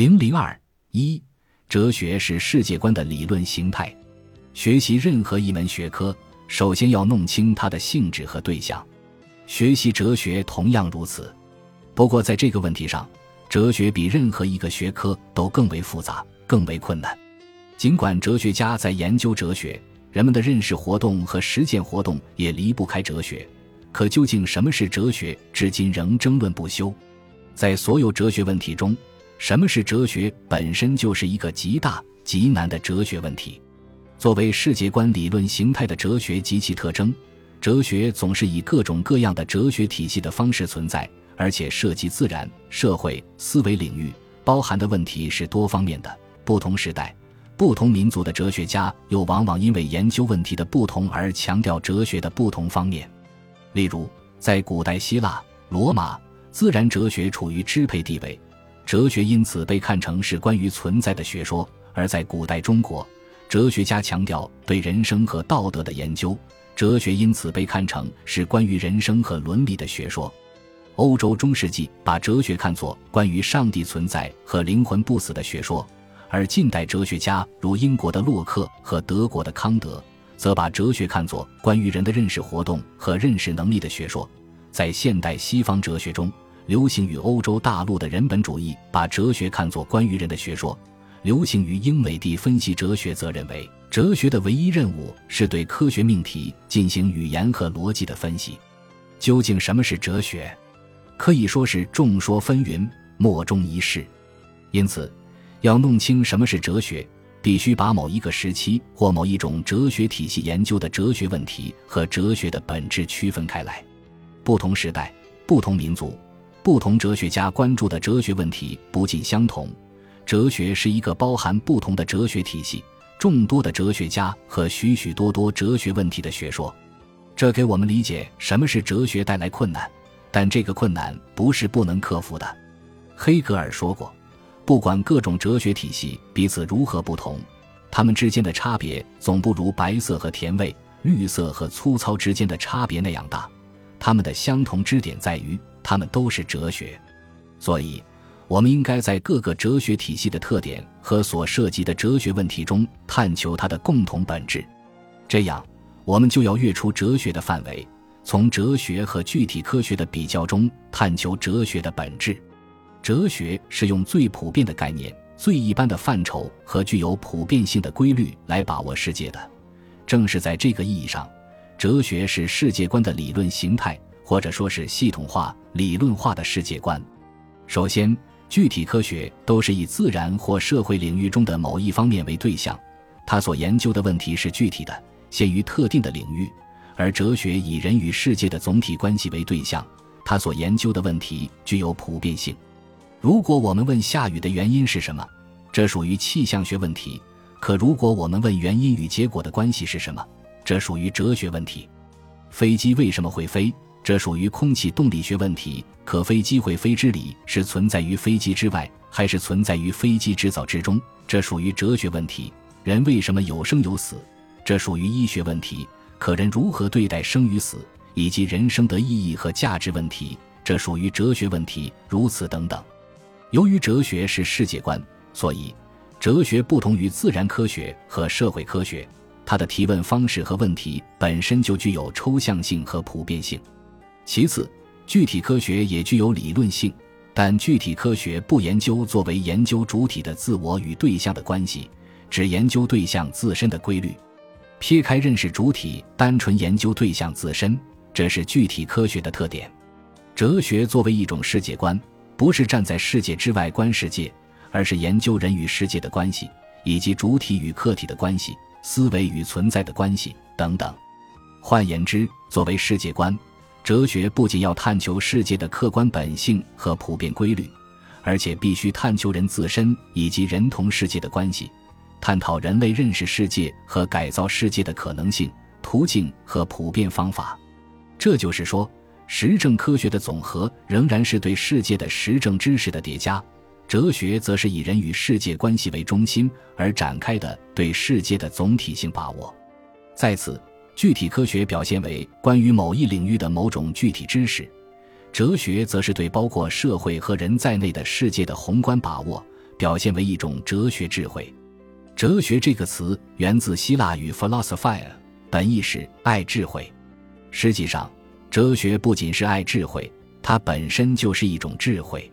零零二一，哲学是世界观的理论形态。学习任何一门学科，首先要弄清它的性质和对象。学习哲学同样如此。不过，在这个问题上，哲学比任何一个学科都更为复杂、更为困难。尽管哲学家在研究哲学，人们的认识活动和实践活动也离不开哲学，可究竟什么是哲学，至今仍争论不休。在所有哲学问题中，什么是哲学本身就是一个极大极难的哲学问题。作为世界观理论形态的哲学及其特征，哲学总是以各种各样的哲学体系的方式存在，而且涉及自然、社会、思维领域，包含的问题是多方面的。不同时代、不同民族的哲学家又往往因为研究问题的不同而强调哲学的不同方面。例如，在古代希腊、罗马，自然哲学处于支配地位。哲学因此被看成是关于存在的学说，而在古代中国，哲学家强调对人生和道德的研究，哲学因此被看成是关于人生和伦理的学说。欧洲中世纪把哲学看作关于上帝存在和灵魂不死的学说，而近代哲学家如英国的洛克和德国的康德，则把哲学看作关于人的认识活动和认识能力的学说。在现代西方哲学中，流行于欧洲大陆的人本主义把哲学看作关于人的学说；流行于英美的分析哲学则认为，哲学的唯一任务是对科学命题进行语言和逻辑的分析。究竟什么是哲学？可以说是众说纷纭，莫衷一是。因此，要弄清什么是哲学，必须把某一个时期或某一种哲学体系研究的哲学问题和哲学的本质区分开来。不同时代，不同民族。不同哲学家关注的哲学问题不尽相同。哲学是一个包含不同的哲学体系、众多的哲学家和许许多多哲学问题的学说，这给我们理解什么是哲学带来困难。但这个困难不是不能克服的。黑格尔说过：“不管各种哲学体系彼此如何不同，它们之间的差别总不如白色和甜味、绿色和粗糙之间的差别那样大。它们的相同之点在于。”他们都是哲学，所以，我们应该在各个哲学体系的特点和所涉及的哲学问题中探求它的共同本质。这样，我们就要跃出哲学的范围，从哲学和具体科学的比较中探求哲学的本质。哲学是用最普遍的概念、最一般的范畴和具有普遍性的规律来把握世界的。正是在这个意义上，哲学是世界观的理论形态。或者说是系统化、理论化的世界观。首先，具体科学都是以自然或社会领域中的某一方面为对象，它所研究的问题是具体的，限于特定的领域；而哲学以人与世界的总体关系为对象，它所研究的问题具有普遍性。如果我们问下雨的原因是什么，这属于气象学问题；可如果我们问原因与结果的关系是什么，这属于哲学问题。飞机为什么会飞？这属于空气动力学问题，可飞机会飞之理是存在于飞机之外，还是存在于飞机制造之中？这属于哲学问题。人为什么有生有死？这属于医学问题，可人如何对待生与死，以及人生的意义和价值问题？这属于哲学问题。如此等等。由于哲学是世界观，所以哲学不同于自然科学和社会科学，它的提问方式和问题本身就具有抽象性和普遍性。其次，具体科学也具有理论性，但具体科学不研究作为研究主体的自我与对象的关系，只研究对象自身的规律。撇开认识主体，单纯研究对象自身，这是具体科学的特点。哲学作为一种世界观，不是站在世界之外观世界，而是研究人与世界的关系，以及主体与客体的关系、思维与存在的关系等等。换言之，作为世界观。哲学不仅要探求世界的客观本性和普遍规律，而且必须探求人自身以及人同世界的关系，探讨人类认识世界和改造世界的可能性、途径和普遍方法。这就是说，实证科学的总和仍然是对世界的实证知识的叠加，哲学则是以人与世界关系为中心而展开的对世界的总体性把握。在此。具体科学表现为关于某一领域的某种具体知识，哲学则是对包括社会和人在内的世界的宏观把握，表现为一种哲学智慧。哲学这个词源自希腊语 philosophia，本意是爱智慧。实际上，哲学不仅是爱智慧，它本身就是一种智慧。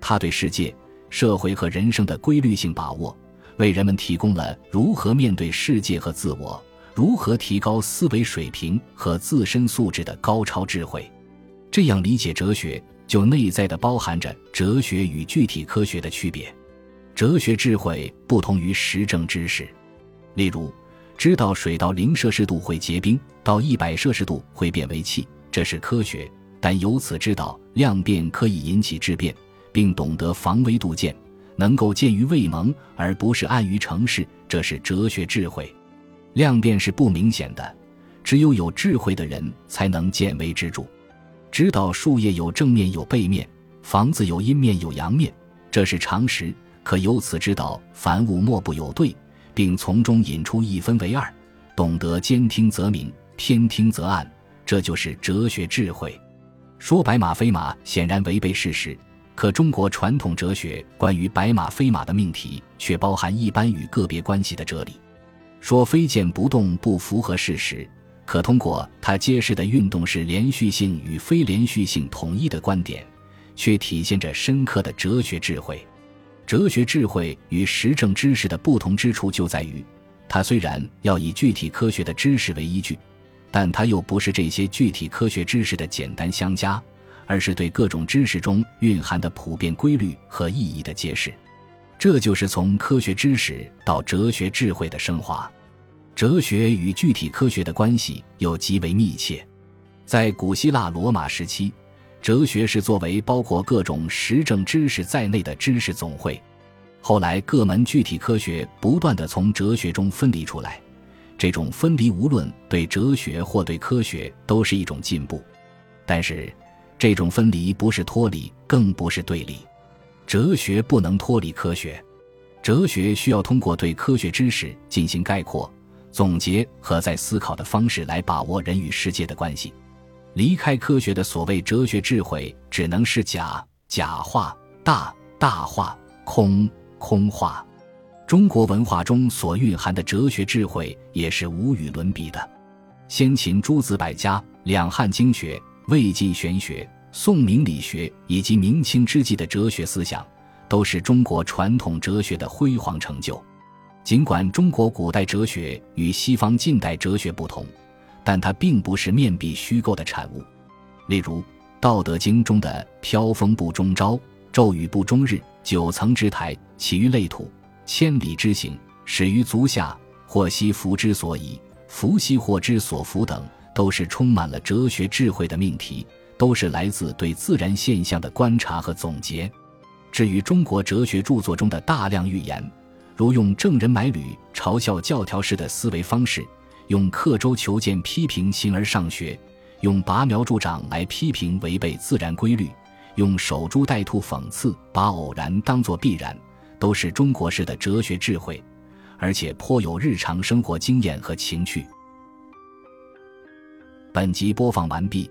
它对世界、社会和人生的规律性把握，为人们提供了如何面对世界和自我、如何提高思维水平和自身素质的高超智慧。这样理解哲学，就内在的包含着哲学与具体科学的区别。哲学智慧不同于实证知识，例如，知道水到零摄氏度会结冰，到一百摄氏度会变为气，这是科学；但由此知道量变可以引起质变，并懂得防微杜渐，能够见于未萌而不是暗于成事，这是哲学智慧。量变是不明显的，只有有智慧的人才能见微知著。知道树叶有正面有背面，房子有阴面有阳面，这是常识。可由此知道凡物莫不有对，并从中引出一分为二，懂得兼听则明，偏听则暗，这就是哲学智慧。说白马非马显然违背事实，可中国传统哲学关于白马非马的命题却包含一般与个别关系的哲理。说非剑不动不符合事实，可通过它揭示的运动是连续性与非连续性统一的观点，却体现着深刻的哲学智慧。哲学智慧与实证知识的不同之处就在于，它虽然要以具体科学的知识为依据，但它又不是这些具体科学知识的简单相加，而是对各种知识中蕴含的普遍规律和意义的揭示。这就是从科学知识到哲学智慧的升华。哲学与具体科学的关系又极为密切。在古希腊罗马时期。哲学是作为包括各种实证知识在内的知识总会，后来各门具体科学不断的从哲学中分离出来，这种分离无论对哲学或对科学都是一种进步，但是这种分离不是脱离，更不是对立，哲学不能脱离科学，哲学需要通过对科学知识进行概括、总结和再思考的方式来把握人与世界的关系。离开科学的所谓哲学智慧，只能是假、假话、大、大话、空、空话。中国文化中所蕴含的哲学智慧也是无与伦比的。先秦诸子百家、两汉经学、魏晋玄学、宋明理学以及明清之际的哲学思想，都是中国传统哲学的辉煌成就。尽管中国古代哲学与西方近代哲学不同。但它并不是面壁虚构的产物，例如《道德经》中的“飘风不终朝，骤雨不终日，九层之台，起于累土，千里之行，始于足下，祸兮福之所倚，福兮祸之所伏”等，都是充满了哲学智慧的命题，都是来自对自然现象的观察和总结。至于中国哲学著作中的大量寓言，如用郑人买履嘲笑教条式的思维方式。用刻舟求剑批评形而上学，用拔苗助长来批评违背自然规律，用守株待兔讽刺把偶然当作必然，都是中国式的哲学智慧，而且颇有日常生活经验和情趣。本集播放完毕，